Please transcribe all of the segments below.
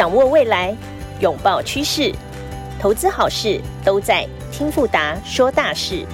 掌握未来，拥抱趋势，投资好事都在听富达说大事。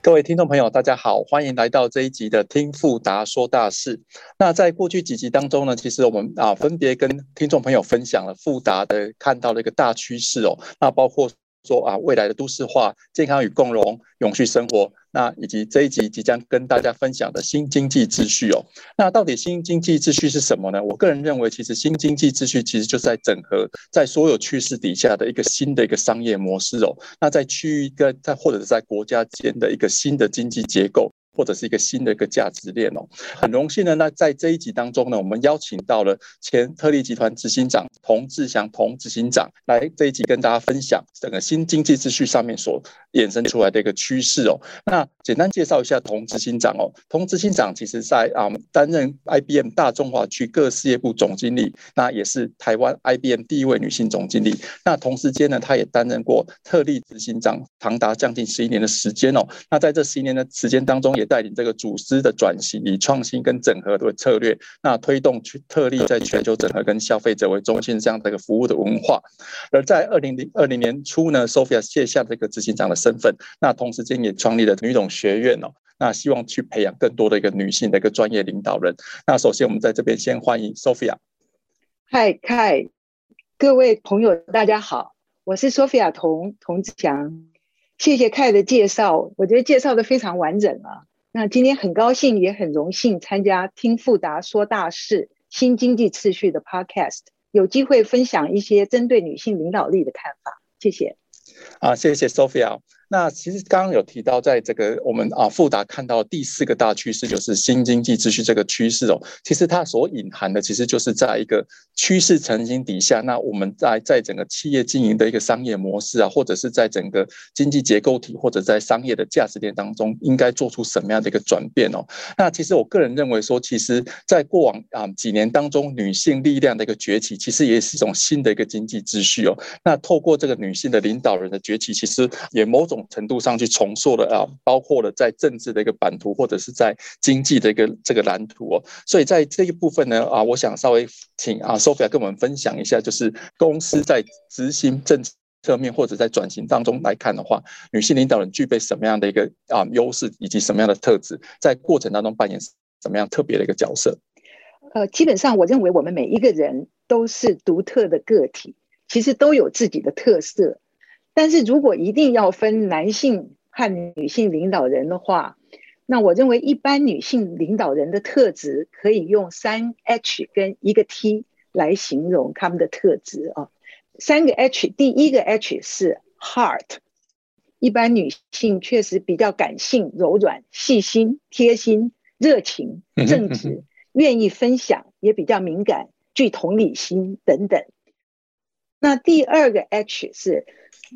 各位听众朋友，大家好，欢迎来到这一集的听富达说大事。那在过去几集当中呢，其实我们啊分别跟听众朋友分享了富达的看到的一个大趋势哦，那包括。说啊，未来的都市化、健康与共荣、永续生活，那以及这一集即将跟大家分享的新经济秩序哦。那到底新经济秩序是什么呢？我个人认为，其实新经济秩序其实就是在整合在所有趋势底下的一个新的一个商业模式哦。那在区域跟在或者是在国家间的一个新的经济结构。或者是一个新的一个价值链哦，很荣幸呢。那在这一集当中呢，我们邀请到了前特力集团执行长童志祥童执行长来这一集跟大家分享整个新经济秩序上面所衍生出来的一个趋势哦。那简单介绍一下童执行长哦，童执行长其实在啊担任 IBM 大中华区各事业部总经理，那也是台湾 IBM 第一位女性总经理。那同时间呢，她也担任过特力执行长长达将近十一年的时间哦。那在这十一年的时间当中，也带领这个组织的转型，以创新跟整合的策略，那推动去特例在全球整合跟消费者为中心这样的一个服务的文化。而在二零零二零年初呢，Sophia 卸下这个执行长的身份，那同时间也创立了女董学院哦，那希望去培养更多的一个女性的一个专业领导人。那首先我们在这边先欢迎 Sophia。嗨，凯，各位朋友，大家好，我是 Sophia 童童子祥，谢谢凯的介绍，我觉得介绍的非常完整啊。那今天很高兴，也很荣幸参加听富达说大事新经济秩序的 Podcast，有机会分享一些针对女性领导力的看法。谢谢。啊，谢谢 Sophia。那其实刚刚有提到，在这个我们啊富达看到第四个大趋势，就是新经济秩序这个趋势哦。其实它所隐含的，其实就是在一个趋势成型底下，那我们在在整个企业经营的一个商业模式啊，或者是在整个经济结构体或者在商业的价值链当中，应该做出什么样的一个转变哦？那其实我个人认为说，其实在过往啊几年当中，女性力量的一个崛起，其实也是一种新的一个经济秩序哦。那透过这个女性的领导人的崛起，其实也某种程度上去重塑了啊，包括了在政治的一个版图，或者是在经济的一个这个蓝图哦。所以在这一部分呢啊，我想稍微请啊 Sophia 跟我们分享一下，就是公司在执行政策面或者在转型当中来看的话，女性领导人具备什么样的一个啊优势，以及什么样的特质，在过程当中扮演什么样特别的一个角色？呃，基本上我认为我们每一个人都是独特的个体，其实都有自己的特色。但是如果一定要分男性和女性领导人的话，那我认为一般女性领导人的特质可以用三 H 跟一个 T 来形容他们的特质啊。三个 H，第一个 H 是 Heart，一般女性确实比较感性、柔软、细心、贴心、热情、正直，愿意分享，也比较敏感、具同理心等等。那第二个 H 是。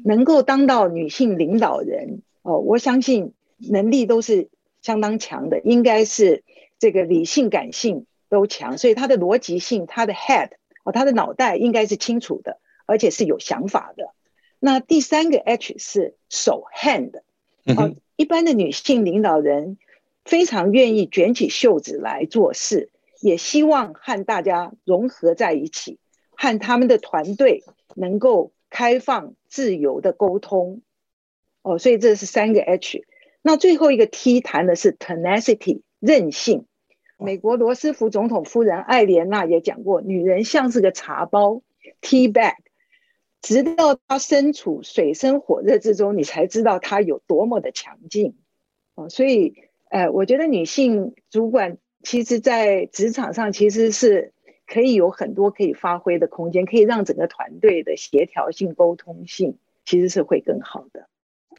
能够当到女性领导人哦，我相信能力都是相当强的，应该是这个理性、感性都强，所以她的逻辑性、她的 head 哦，她的脑袋应该是清楚的，而且是有想法的。那第三个 H 是手 hand 哦，一般的女性领导人非常愿意卷起袖子来做事，也希望和大家融合在一起，和他们的团队能够。开放自由的沟通，哦，所以这是三个 H。那最后一个 T 谈的是 tenacity 韧性。美国罗斯福总统夫人艾莲娜也讲过，女人像是个茶包 tea bag，直到她身处水深火热之中，你才知道她有多么的强劲。哦，所以，呃，我觉得女性主管其实，在职场上其实是。可以有很多可以发挥的空间，可以让整个团队的协调性、沟通性其实是会更好的。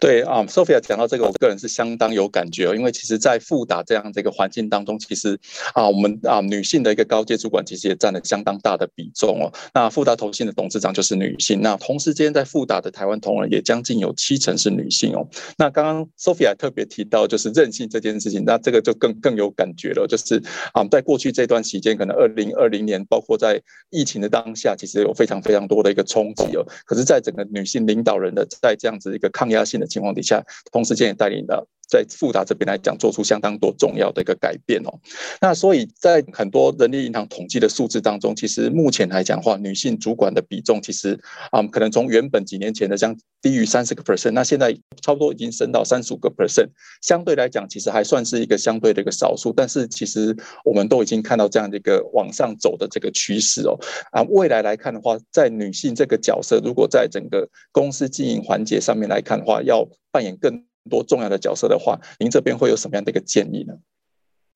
对啊，Sophia 讲到这个，我个人是相当有感觉哦。因为其实，在富达这样的一个环境当中，其实啊，我们啊女性的一个高阶主管，其实也占了相当大的比重哦。那富达投信的董事长就是女性，那同时间在富达的台湾同仁也将近有七成是女性哦。那刚刚 Sophia 特别提到就是韧性这件事情，那这个就更更有感觉了。就是啊，在过去这段期间，可能二零二零年，包括在疫情的当下，其实有非常非常多的一个冲击哦。可是，在整个女性领导人的在这样子一个抗压性的情况底下，同时间也带领了。在富达这边来讲，做出相当多重要的一个改变哦。那所以在很多人力银行统计的数字当中，其实目前来讲的话，女性主管的比重其实啊，可能从原本几年前的将低于三十个 percent，那现在差不多已经升到三十五个 percent。相对来讲，其实还算是一个相对的一个少数，但是其实我们都已经看到这样的一个往上走的这个趋势哦。啊，未来来看的话，在女性这个角色，如果在整个公司经营环节上面来看的话，要扮演更。多重要的角色的话，您这边会有什么样的一个建议呢？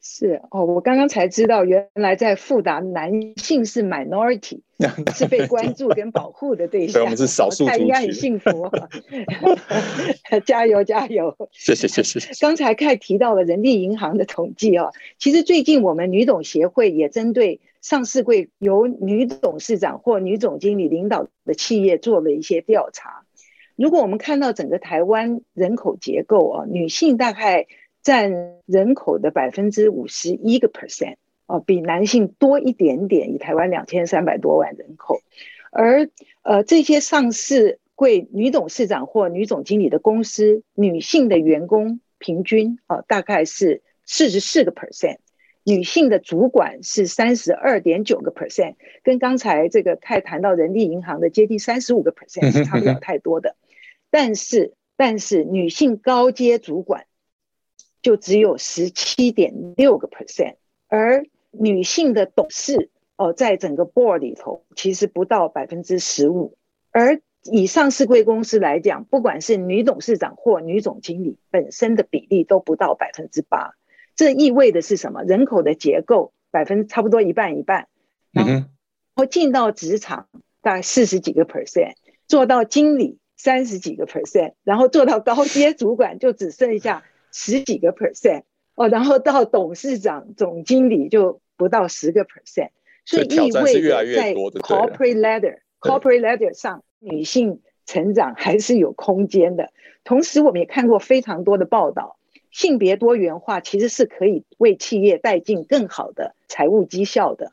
是哦，我刚刚才知道，原来在富达男性是 minority，是被关注跟保护的对象。我们是少数族群，应该很幸福。加油加油！谢谢谢谢。刚才看提到了人力银行的统计哦，其实最近我们女董协会也针对上市柜由女董事长或女总经理领导的企业做了一些调查。如果我们看到整个台湾人口结构啊，女性大概占人口的百分之五十一个 percent 啊，比男性多一点点。以台湾两千三百多万人口，而呃这些上市柜女董事长或女总经理的公司，女性的员工平均啊大概是四十四个 percent，女性的主管是三十二点九个 percent，跟刚才这个太谈到人力银行的接近三十五个 percent 是差不了太多的。但是，但是女性高阶主管就只有十七点六个 percent，而女性的董事哦，在整个 board 里头其实不到百分之十五，而以上市贵公司来讲，不管是女董事长或女总经理本身的比例都不到百分之八，这意味的是什么？人口的结构百分差不多一半一半，然后进到职场大概四十几个 percent，做到经理。三十几个 percent，然后做到高阶主管就只剩下十几个 percent 哦，然后到董事长、总经理就不到十个 percent，所以意味着在 corporate ladder，corporate ladder 上女性成长还是有空间的。同时，我们也看过非常多的报道，性别多元化其实是可以为企业带进更好的财务绩效的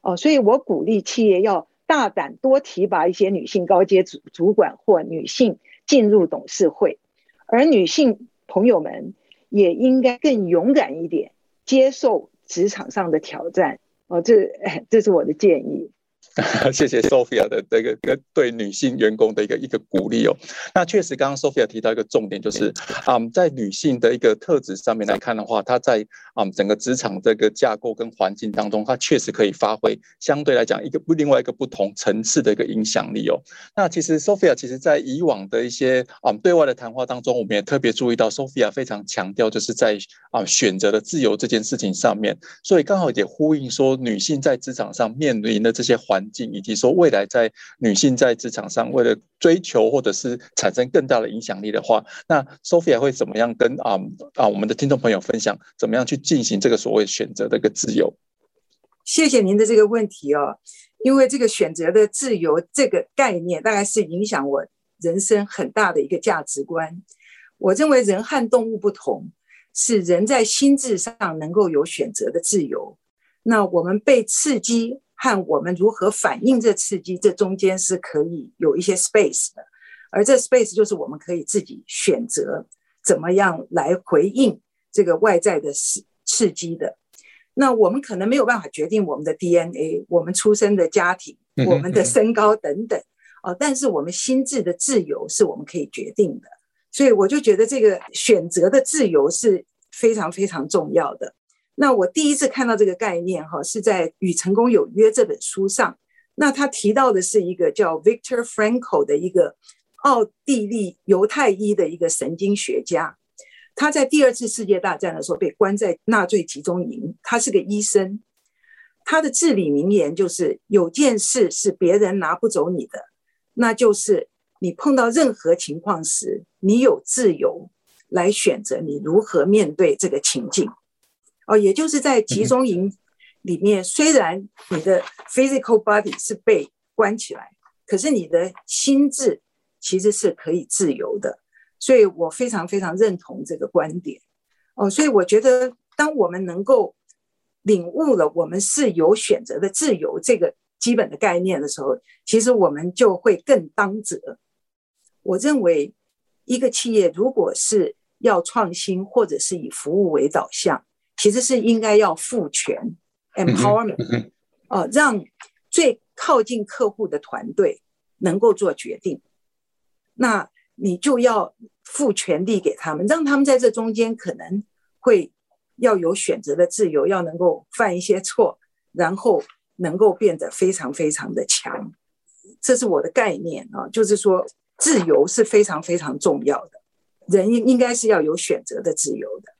哦，所以我鼓励企业要。大胆多提拔一些女性高阶主主管或女性进入董事会，而女性朋友们也应该更勇敢一点，接受职场上的挑战。哦，这这是我的建议。谢谢 Sophia 的这个个对女性员工的一个一个鼓励哦。那确实，刚刚 Sophia 提到一个重点，就是啊，在女性的一个特质上面来看的话，她在啊整个职场这个架构跟环境当中，她确实可以发挥相对来讲一个不另外一个不同层次的一个影响力哦。那其实 Sophia 其实在以往的一些啊对外的谈话当中，我们也特别注意到 Sophia 非常强调就是在啊选择的自由这件事情上面，所以刚好也呼应说女性在职场上面临的这些环。环境以及说未来在女性在职场上为了追求或者是产生更大的影响力的话，那 Sophia 会怎么样跟啊啊我们的听众朋友分享怎么样去进行这个所谓选择的一个自由？谢谢您的这个问题哦，因为这个选择的自由这个概念，大概是影响我人生很大的一个价值观。我认为人和动物不同，是人在心智上能够有选择的自由。那我们被刺激。和我们如何反应这刺激，这中间是可以有一些 space 的，而这 space 就是我们可以自己选择怎么样来回应这个外在的刺刺激的。那我们可能没有办法决定我们的 DNA，我们出生的家庭，我们的身高等等，哦，但是我们心智的自由是我们可以决定的。所以我就觉得这个选择的自由是非常非常重要的。那我第一次看到这个概念，哈，是在《与成功有约》这本书上。那他提到的是一个叫 Victor Frankl 的一个奥地利犹太裔的一个神经学家。他在第二次世界大战的时候被关在纳粹集中营，他是个医生。他的至理名言就是：有件事是别人拿不走你的，那就是你碰到任何情况时，你有自由来选择你如何面对这个情境。哦，也就是在集中营里面，虽然你的 physical body 是被关起来，可是你的心智其实是可以自由的。所以我非常非常认同这个观点。哦，所以我觉得，当我们能够领悟了我们是有选择的自由这个基本的概念的时候，其实我们就会更当责。我认为一个企业如果是要创新，或者是以服务为导向，其实是应该要赋权 （empowerment），哦，让最靠近客户的团队能够做决定。那你就要赋权力给他们，让他们在这中间可能会要有选择的自由，要能够犯一些错，然后能够变得非常非常的强。这是我的概念啊，就是说自由是非常非常重要的，人应应该是要有选择的自由的。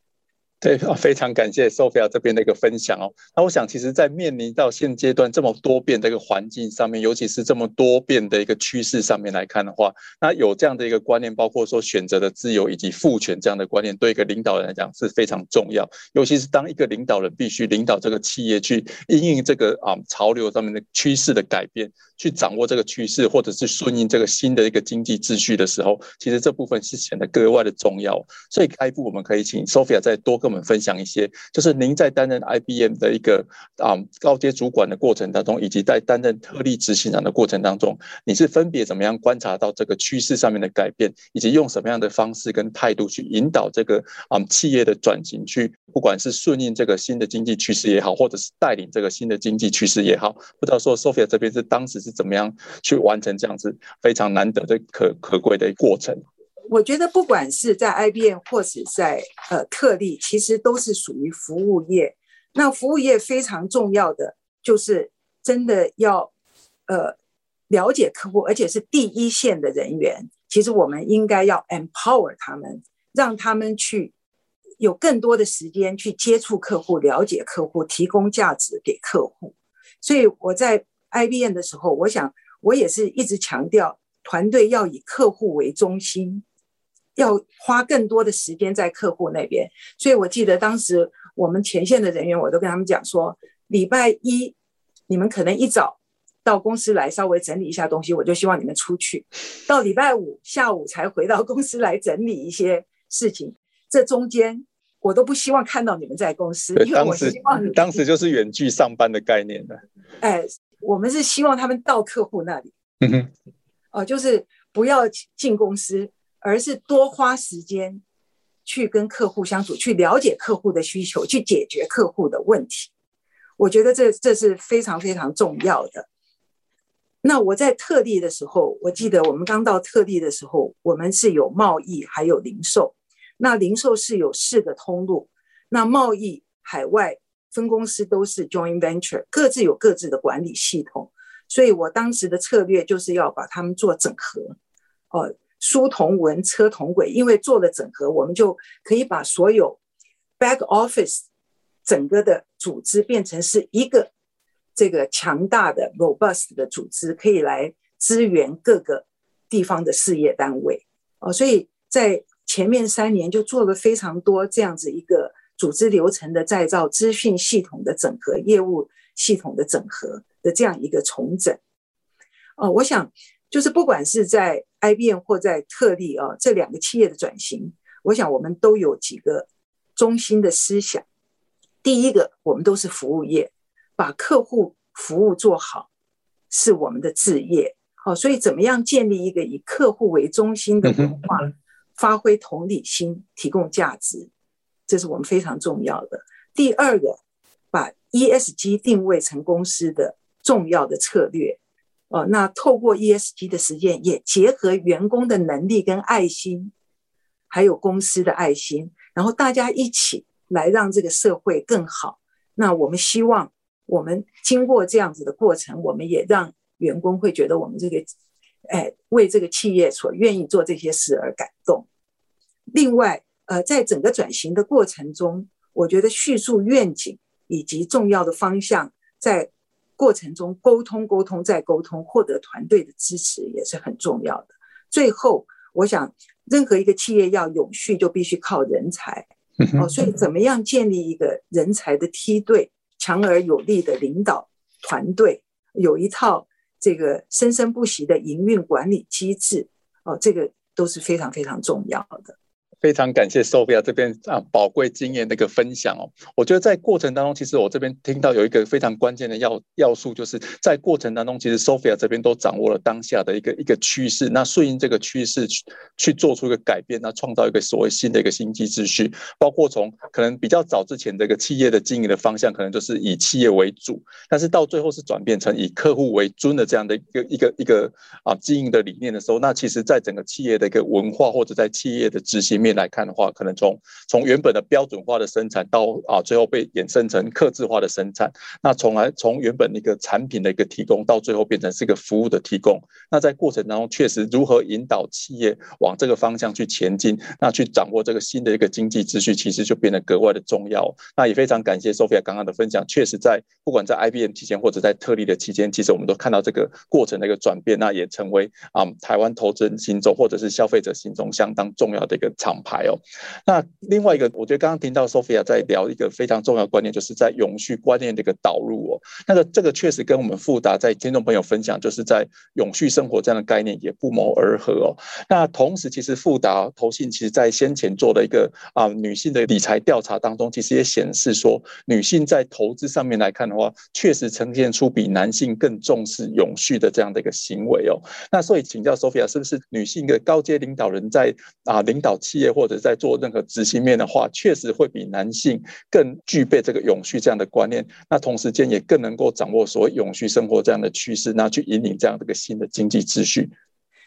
对，非常感谢 Sophia 这边的一个分享哦。那我想，其实，在面临到现阶段这么多变的一个环境上面，尤其是这么多变的一个趋势上面来看的话，那有这样的一个观念，包括说选择的自由以及赋权这样的观念，对一个领导人来讲是非常重要。尤其是当一个领导人必须领导这个企业去应应这个啊潮流上面的趋势的改变，去掌握这个趋势，或者是顺应这个新的一个经济秩序的时候，其实这部分是显得格外的重要。所以，下一步我们可以请 Sophia 再多个我们分享一些，就是您在担任 IBM 的一个啊高阶主管的过程当中，以及在担任特例执行长的过程当中，你是分别怎么样观察到这个趋势上面的改变，以及用什么样的方式跟态度去引导这个啊企业的转型，去不管是顺应这个新的经济趋势也好，或者是带领这个新的经济趋势也好，不知道说 Sophia 这边是当时是怎么样去完成这样子非常难得的可可贵的过程。我觉得不管是在 IBM 或是在呃特例，其实都是属于服务业。那服务业非常重要的就是真的要呃了解客户，而且是第一线的人员。其实我们应该要 empower 他们，让他们去有更多的时间去接触客户、了解客户、提供价值给客户。所以我在 IBM 的时候，我想我也是一直强调团队要以客户为中心。要花更多的时间在客户那边，所以我记得当时我们前线的人员，我都跟他们讲说，礼拜一你们可能一早到公司来稍微整理一下东西，我就希望你们出去，到礼拜五下午才回到公司来整理一些事情。这中间我都不希望看到你们在公司，因为我希望当时就是远距上班的概念的。哎，我们是希望他们到客户那里，嗯哼，哦，就是不要进公司。而是多花时间去跟客户相处，去了解客户的需求，去解决客户的问题。我觉得这这是非常非常重要的。那我在特例的时候，我记得我们刚到特例的时候，我们是有贸易还有零售。那零售是有四个通路，那贸易海外分公司都是 joint venture，各自有各自的管理系统。所以我当时的策略就是要把他们做整合，哦。书同文，车同轨，因为做了整合，我们就可以把所有 back office 整个的组织变成是一个这个强大的 robust 的组织，可以来支援各个地方的事业单位。哦，所以在前面三年就做了非常多这样子一个组织流程的再造、资讯系统的整合、业务系统的整合的这样一个重整。哦，我想。就是不管是在 IBM 或在特例啊这两个企业的转型，我想我们都有几个中心的思想。第一个，我们都是服务业，把客户服务做好是我们的置业。好，所以怎么样建立一个以客户为中心的文化，发挥同理心，提供价值，这是我们非常重要的。第二个，把 ESG 定位成公司的重要的策略。哦，那透过 ESG 的实践，也结合员工的能力跟爱心，还有公司的爱心，然后大家一起来让这个社会更好。那我们希望，我们经过这样子的过程，我们也让员工会觉得我们这个，哎，为这个企业所愿意做这些事而感动。另外，呃，在整个转型的过程中，我觉得叙述愿景以及重要的方向，在。过程中沟通、沟通再沟通，获得团队的支持也是很重要的。最后，我想，任何一个企业要永续，就必须靠人才哦。所以，怎么样建立一个人才的梯队，强而有力的领导团队，有一套这个生生不息的营运管理机制哦，这个都是非常非常重要的。非常感谢 Sophia 这边啊宝贵经验的一个分享哦。我觉得在过程当中，其实我这边听到有一个非常关键的要要素，就是在过程当中，其实 Sophia 这边都掌握了当下的一个一个趋势，那顺应这个趋势去去做出一个改变，那创造一个所谓新的一个新机秩序。包括从可能比较早之前这个企业的经营的方向，可能就是以企业为主，但是到最后是转变成以客户为尊的这样的一个一个一个啊经营的理念的时候，那其实在整个企业的一个文化或者在企业的执行面。来看的话，可能从从原本的标准化的生产到啊，最后被衍生成客制化的生产。那从来从原本一个产品的一个提供，到最后变成是一个服务的提供。那在过程当中，确实如何引导企业往这个方向去前进，那去掌握这个新的一个经济秩序，其实就变得格外的重要。那也非常感谢 Sophia 刚刚的分享。确实，在不管在 IBM 期间或者在特例的期间，其实我们都看到这个过程的一个转变。那也成为啊台湾投资人心中或者是消费者心中相当重要的一个场厂。牌哦，那另外一个，我觉得刚刚听到 Sophia 在聊一个非常重要的观念，就是在永续观念的一个导入哦。那个这个确实跟我们富达在听众朋友分享，就是在永续生活这样的概念也不谋而合哦。那同时，其实富达投信其实在先前做的一个啊女性的理财调查当中，其实也显示说，女性在投资上面来看的话，确实呈现出比男性更重视永续的这样的一个行为哦。那所以请教 Sophia，是不是女性的高阶领导人在啊领导企业？或者在做任何执行面的话，确实会比男性更具备这个永续这样的观念。那同时间也更能够掌握所谓永续生活这样的趋势，那去引领这样的一个新的经济秩序。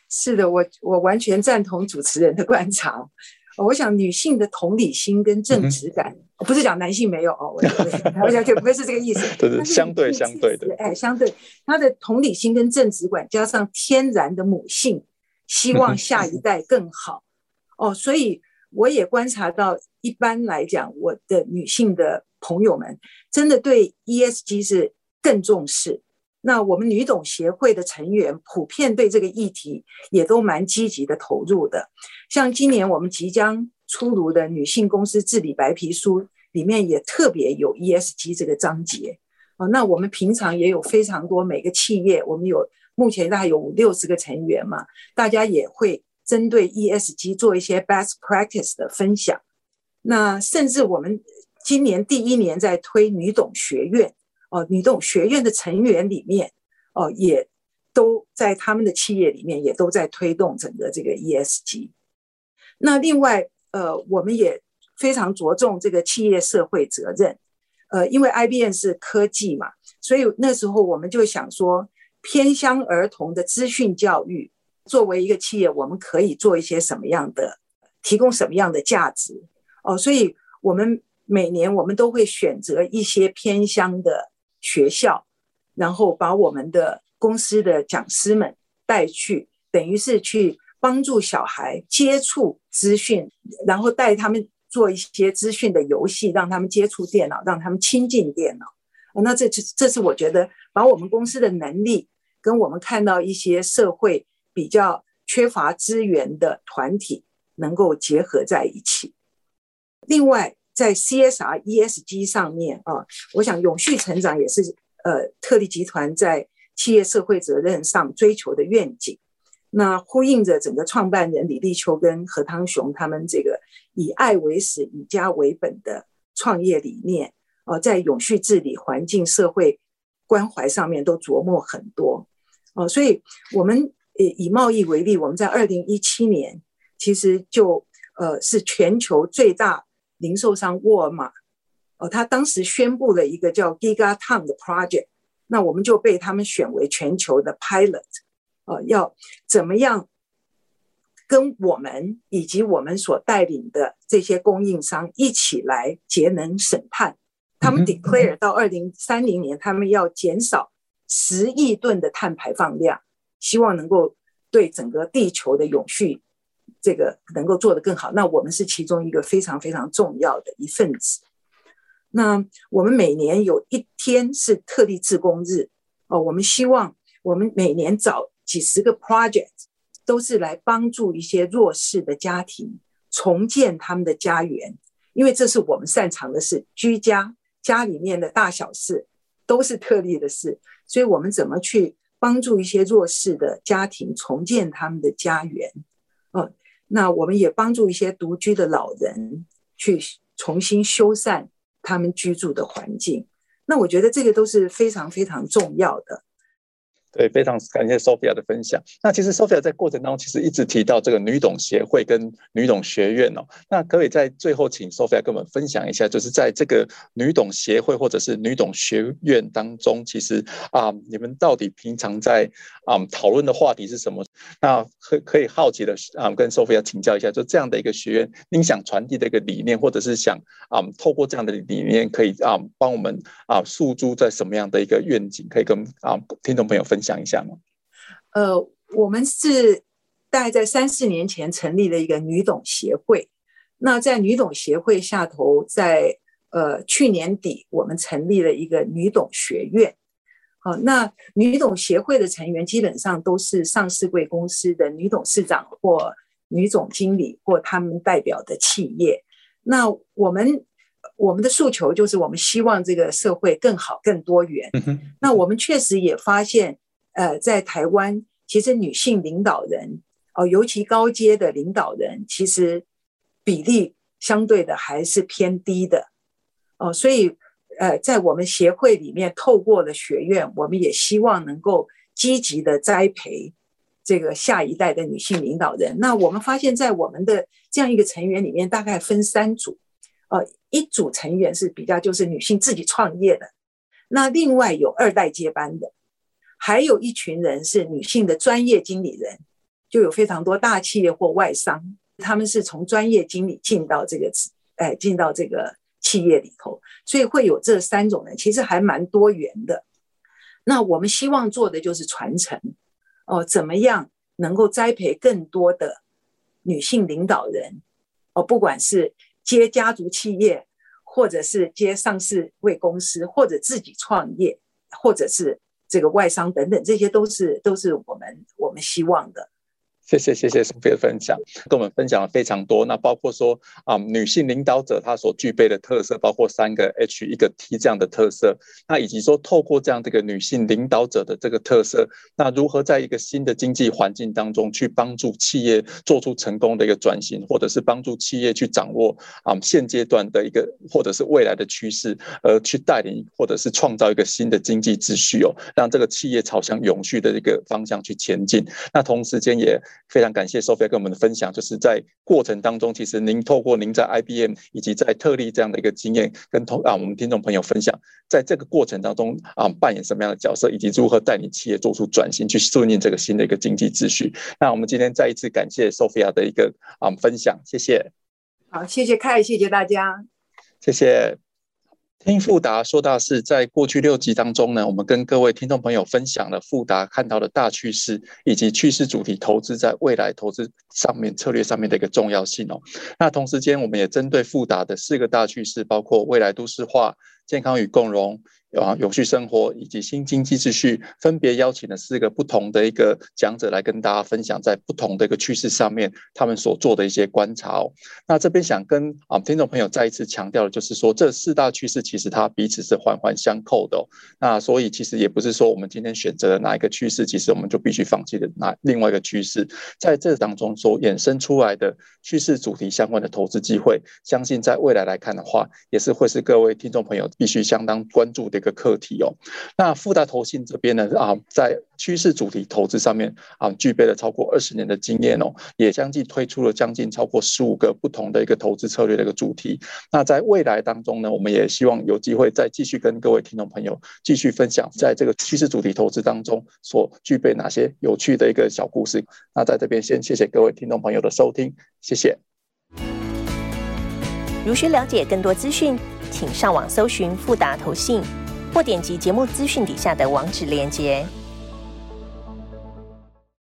是的，我我完全赞同主持人的观察。我想女性的同理心跟正直感，不是讲男性没有哦，我我想就不会是这个意思。对对，相对相对的，哎，相对她的同理心跟正直感，加上天然的母性，希望下一代更好。哦，所以我也观察到，一般来讲，我的女性的朋友们真的对 ESG 是更重视。那我们女董协会的成员普遍对这个议题也都蛮积极的投入的。像今年我们即将出炉的女性公司治理白皮书里面也特别有 ESG 这个章节。哦，那我们平常也有非常多每个企业，我们有目前大概有五六十个成员嘛，大家也会。针对 ESG 做一些 best practice 的分享，那甚至我们今年第一年在推女董学院哦，女董学院的成员里面哦，也都在他们的企业里面也都在推动整个这个 ESG。那另外呃，我们也非常着重这个企业社会责任，呃，因为 IBM 是科技嘛，所以那时候我们就想说偏乡儿童的资讯教育。作为一个企业，我们可以做一些什么样的，提供什么样的价值哦？所以，我们每年我们都会选择一些偏乡的学校，然后把我们的公司的讲师们带去，等于是去帮助小孩接触资讯，然后带他们做一些资讯的游戏，让他们接触电脑，让他们亲近电脑。那这这这是我觉得把我们公司的能力跟我们看到一些社会。比较缺乏资源的团体能够结合在一起。另外，在 CSR、ESG 上面啊，我想永续成长也是呃特力集团在企业社会责任上追求的愿景。那呼应着整个创办人李立秋跟何汤雄他们这个以爱为始、以家为本的创业理念啊，在永续治理、环境、社会关怀上面都琢磨很多哦，所以我们。以贸易为例，我们在二零一七年其实就呃是全球最大零售商沃尔玛哦，他当时宣布了一个叫 Giga Town 的 project，那我们就被他们选为全球的 pilot，呃，要怎么样跟我们以及我们所带领的这些供应商一起来节能审判？他们 declare 到二零三零年，他们要减少十亿吨的碳排放量。希望能够对整个地球的永续这个能够做得更好，那我们是其中一个非常非常重要的一份子。那我们每年有一天是特例自工日哦，我们希望我们每年找几十个 project，都是来帮助一些弱势的家庭重建他们的家园，因为这是我们擅长的事，居家家里面的大小事都是特例的事，所以我们怎么去？帮助一些弱势的家庭重建他们的家园，哦，那我们也帮助一些独居的老人去重新修缮他们居住的环境。那我觉得这个都是非常非常重要的。对，非常感谢 Sophia 的分享。那其实 Sophia 在过程当中，其实一直提到这个女董协会跟女董学院哦。那可以在最后请 Sophia 跟我们分享一下，就是在这个女董协会或者是女董学院当中，其实啊，你们到底平常在啊讨论的话题是什么？那可可以好奇的啊，跟 Sophia 请教一下，就这样的一个学院，您想传递的一个理念，或者是想啊透过这样的理念，可以啊帮我们啊诉诸在什么样的一个愿景，可以跟啊听众朋友分。讲一下吗？呃，我们是大概在三四年前成立了一个女董协会。那在女董协会下头，在呃去年底，我们成立了一个女董学院。好，那女董协会的成员基本上都是上市贵公司的女董事长或女总经理或他们代表的企业。那我们我们的诉求就是，我们希望这个社会更好、更多元。那我们确实也发现。呃，在台湾，其实女性领导人哦，尤其高阶的领导人，其实比例相对的还是偏低的哦。所以，呃，在我们协会里面，透过了学院，我们也希望能够积极的栽培这个下一代的女性领导人。那我们发现，在我们的这样一个成员里面，大概分三组哦，一组成员是比较就是女性自己创业的，那另外有二代接班的。还有一群人是女性的专业经理人，就有非常多大企业或外商，他们是从专业经理进到这个，哎，进到这个企业里头，所以会有这三种人，其实还蛮多元的。那我们希望做的就是传承，哦，怎么样能够栽培更多的女性领导人，哦，不管是接家族企业，或者是接上市贵公司，或者自己创业，或者是。这个外伤等等，这些都是都是我们我们希望的。谢谢谢谢苏菲的分享，跟我们分享了非常多。那包括说啊，女性领导者她所具备的特色，包括三个 H 一个 T 这样的特色。那以及说透过这样这个女性领导者的这个特色，那如何在一个新的经济环境当中去帮助企业做出成功的一个转型，或者是帮助企业去掌握啊现阶段的一个或者是未来的趋势，而去带领或者是创造一个新的经济秩序哦，让这个企业朝向永续的一个方向去前进。那同时间也。非常感谢 Sophia 跟我们的分享，就是在过程当中，其实您透过您在 IBM 以及在特立这样的一个经验，跟同啊我们听众朋友分享，在这个过程当中啊扮演什么样的角色，以及如何带领企业做出转型，去顺应这个新的一个经济秩序。那我们今天再一次感谢 Sophia 的一个啊分享，谢谢。好，谢谢凯，谢谢大家，谢谢。听富达说大事，在过去六集当中呢，我们跟各位听众朋友分享了富达看到的大趋势以及趋势主题投资在未来投资上面策略上面的一个重要性哦。那同时间，我们也针对富达的四个大趋势，包括未来都市化、健康与共荣。啊，有序生活以及新经济秩序，分别邀请了四个不同的一个讲者来跟大家分享，在不同的一个趋势上面，他们所做的一些观察哦。那这边想跟啊听众朋友再一次强调的，就是说这四大趋势其实它彼此是环环相扣的。那所以其实也不是说我们今天选择了哪一个趋势，其实我们就必须放弃的哪另外一个趋势。在这当中所衍生出来的趋势主题相关的投资机会，相信在未来来看的话，也是会是各位听众朋友必须相当关注的。一个课题哦，那富达投信这边呢啊，在趋势主题投资上面啊，具备了超过二十年的经验哦，也相继推出了将近超过十五个不同的一个投资策略的一个主题。那在未来当中呢，我们也希望有机会再继续跟各位听众朋友继续分享，在这个趋势主题投资当中所具备哪些有趣的一个小故事。那在这边先谢谢各位听众朋友的收听，谢谢。如需了解更多资讯，请上网搜寻富达投信。或点击节目资讯底下的网址链接。